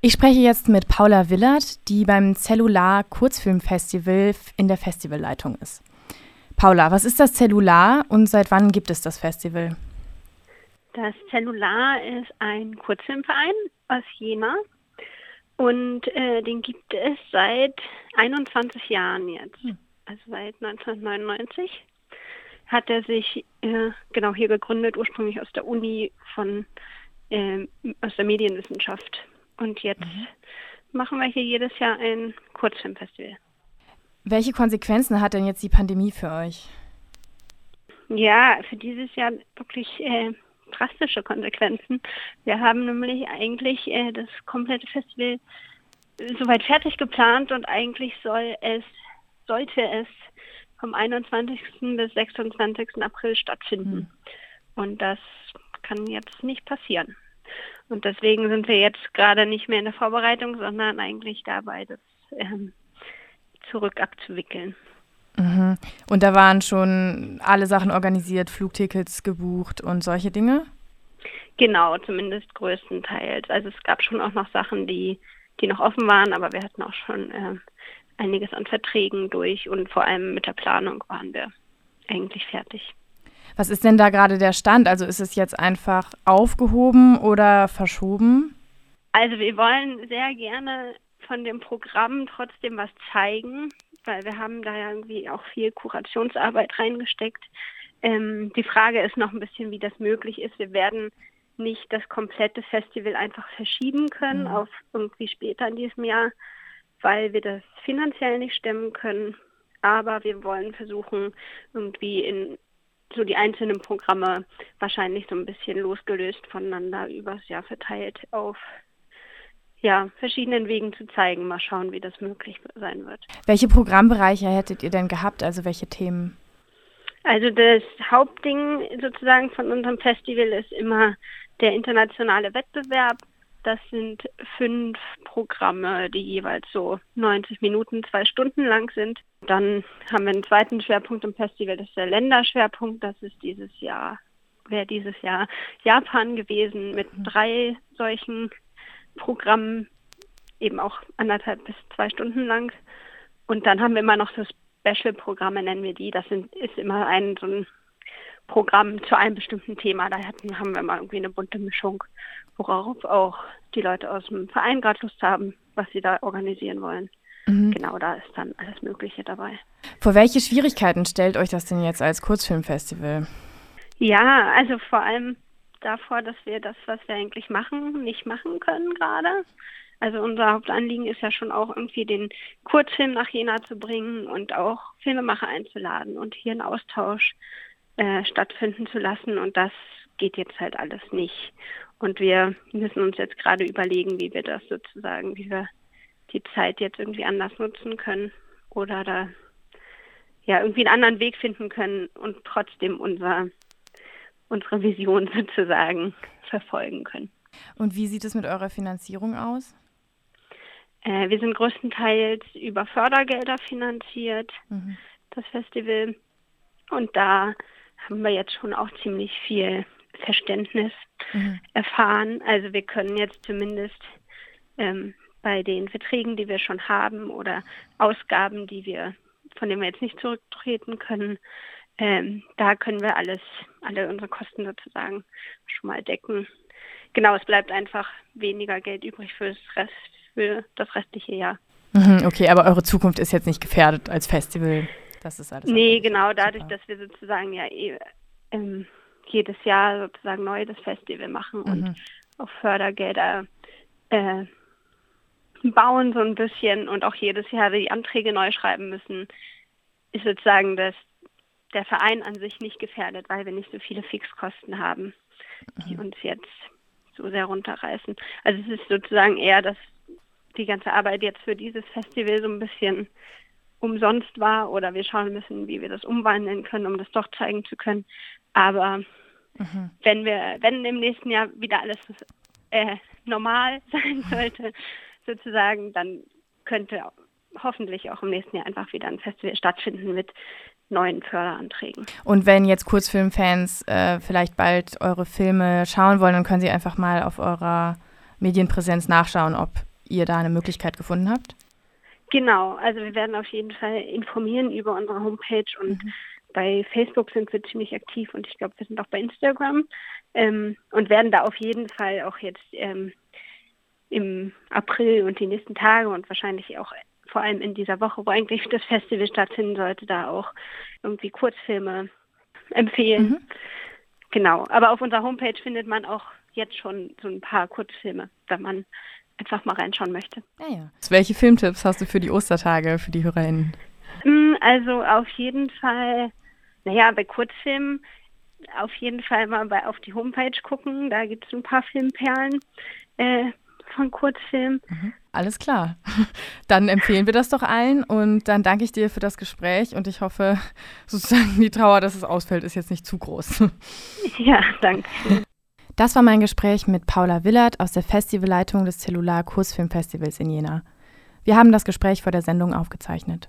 Ich spreche jetzt mit Paula Willert, die beim Cellular Kurzfilmfestival in der Festivalleitung ist. Paula, was ist das Cellular und seit wann gibt es das Festival? Das Cellular ist ein Kurzfilmverein aus Jena und äh, den gibt es seit 21 Jahren jetzt, hm. also seit 1999 hat er sich äh, genau hier gegründet, ursprünglich aus der Uni von äh, aus der Medienwissenschaft und jetzt mhm. machen wir hier jedes Jahr ein Kurzfilmfestival. Welche Konsequenzen hat denn jetzt die Pandemie für euch? Ja, für dieses Jahr wirklich äh, drastische Konsequenzen. Wir haben nämlich eigentlich äh, das komplette Festival soweit fertig geplant und eigentlich soll es, sollte es vom 21. bis 26. April stattfinden. Mhm. Und das kann jetzt nicht passieren. Und deswegen sind wir jetzt gerade nicht mehr in der Vorbereitung, sondern eigentlich dabei, das ähm, zurück abzuwickeln. Mhm. Und da waren schon alle Sachen organisiert, Flugtickets gebucht und solche Dinge? Genau, zumindest größtenteils. Also es gab schon auch noch Sachen, die, die noch offen waren, aber wir hatten auch schon äh, einiges an Verträgen durch und vor allem mit der Planung waren wir eigentlich fertig. Was ist denn da gerade der Stand? Also ist es jetzt einfach aufgehoben oder verschoben? Also wir wollen sehr gerne von dem Programm trotzdem was zeigen, weil wir haben da ja irgendwie auch viel Kurationsarbeit reingesteckt. Ähm, die Frage ist noch ein bisschen, wie das möglich ist. Wir werden nicht das komplette Festival einfach verschieben können mhm. auf irgendwie später in diesem Jahr, weil wir das finanziell nicht stemmen können. Aber wir wollen versuchen, irgendwie in so die einzelnen Programme wahrscheinlich so ein bisschen losgelöst voneinander übers Jahr verteilt auf ja, verschiedenen Wegen zu zeigen. Mal schauen, wie das möglich sein wird. Welche Programmbereiche hättet ihr denn gehabt? Also welche Themen? Also das Hauptding sozusagen von unserem Festival ist immer der internationale Wettbewerb. Das sind fünf Programme, die jeweils so 90 Minuten, zwei Stunden lang sind. Dann haben wir einen zweiten Schwerpunkt im Festival, das ist der Länderschwerpunkt. Das ist dieses Jahr, wäre dieses Jahr Japan gewesen mit mhm. drei solchen Programmen, eben auch anderthalb bis zwei Stunden lang. Und dann haben wir immer noch so Special-Programme, nennen wir die. Das sind, ist immer ein so ein Programm zu einem bestimmten Thema. Da hatten, haben wir mal irgendwie eine bunte Mischung, worauf auch die Leute aus dem Verein gerade Lust haben, was sie da organisieren wollen. Mhm. Genau, da ist dann alles Mögliche dabei. Vor welche Schwierigkeiten stellt euch das denn jetzt als Kurzfilmfestival? Ja, also vor allem davor, dass wir das, was wir eigentlich machen, nicht machen können gerade. Also unser Hauptanliegen ist ja schon auch irgendwie den Kurzfilm nach Jena zu bringen und auch Filmemacher einzuladen und hier einen Austausch äh, stattfinden zu lassen. Und das geht jetzt halt alles nicht. Und wir müssen uns jetzt gerade überlegen, wie wir das sozusagen, wie wir die Zeit jetzt irgendwie anders nutzen können oder da ja irgendwie einen anderen Weg finden können und trotzdem unser, unsere Vision sozusagen verfolgen können. Und wie sieht es mit eurer Finanzierung aus? Äh, wir sind größtenteils über Fördergelder finanziert, mhm. das Festival. Und da haben wir jetzt schon auch ziemlich viel Verständnis mhm. erfahren. Also wir können jetzt zumindest ähm, bei den Verträgen, die wir schon haben oder Ausgaben, die wir, von denen wir jetzt nicht zurücktreten können, ähm, da können wir alles, alle unsere Kosten sozusagen schon mal decken. Genau, es bleibt einfach weniger Geld übrig für das, Rest, für das restliche Jahr. Mhm, okay, aber eure Zukunft ist jetzt nicht gefährdet als Festival. Das ist alles. Nee, genau, dadurch, super. dass wir sozusagen ja eh, ähm, jedes Jahr sozusagen neu das Festival machen mhm. und auch Fördergelder äh, bauen so ein bisschen und auch jedes Jahr die Anträge neu schreiben müssen, ist sozusagen das, der Verein an sich nicht gefährdet, weil wir nicht so viele Fixkosten haben, die mhm. uns jetzt so sehr runterreißen. Also es ist sozusagen eher, dass die ganze Arbeit jetzt für dieses Festival so ein bisschen umsonst war oder wir schauen müssen, wie wir das umwandeln können, um das doch zeigen zu können. Aber mhm. wenn wir, wenn im nächsten Jahr wieder alles äh, normal sein sollte, sozusagen, dann könnte hoffentlich auch im nächsten Jahr einfach wieder ein Festival stattfinden mit neuen Förderanträgen. Und wenn jetzt Kurzfilmfans äh, vielleicht bald eure Filme schauen wollen, dann können sie einfach mal auf eurer Medienpräsenz nachschauen, ob ihr da eine Möglichkeit gefunden habt? Genau, also wir werden auf jeden Fall informieren über unsere Homepage und mhm. bei Facebook sind wir ziemlich aktiv und ich glaube, wir sind auch bei Instagram ähm, und werden da auf jeden Fall auch jetzt ähm, im April und die nächsten Tage und wahrscheinlich auch vor allem in dieser Woche, wo eigentlich das Festival stattfinden sollte, da auch irgendwie Kurzfilme empfehlen. Mhm. Genau, aber auf unserer Homepage findet man auch jetzt schon so ein paar Kurzfilme, wenn man einfach mal reinschauen möchte. Ja, ja. Welche Filmtipps hast du für die Ostertage, für die HörerInnen? Mm, also auf jeden Fall, naja, bei Kurzfilmen auf jeden Fall mal bei, auf die Homepage gucken. Da gibt es ein paar Filmperlen äh, von Kurzfilmen. Mhm. Alles klar. Dann empfehlen wir das doch allen und dann danke ich dir für das Gespräch und ich hoffe, sozusagen die Trauer, dass es ausfällt, ist jetzt nicht zu groß. Ja, danke. Das war mein Gespräch mit Paula Willert aus der Festivalleitung des Cellular Kursfilmfestivals in Jena. Wir haben das Gespräch vor der Sendung aufgezeichnet.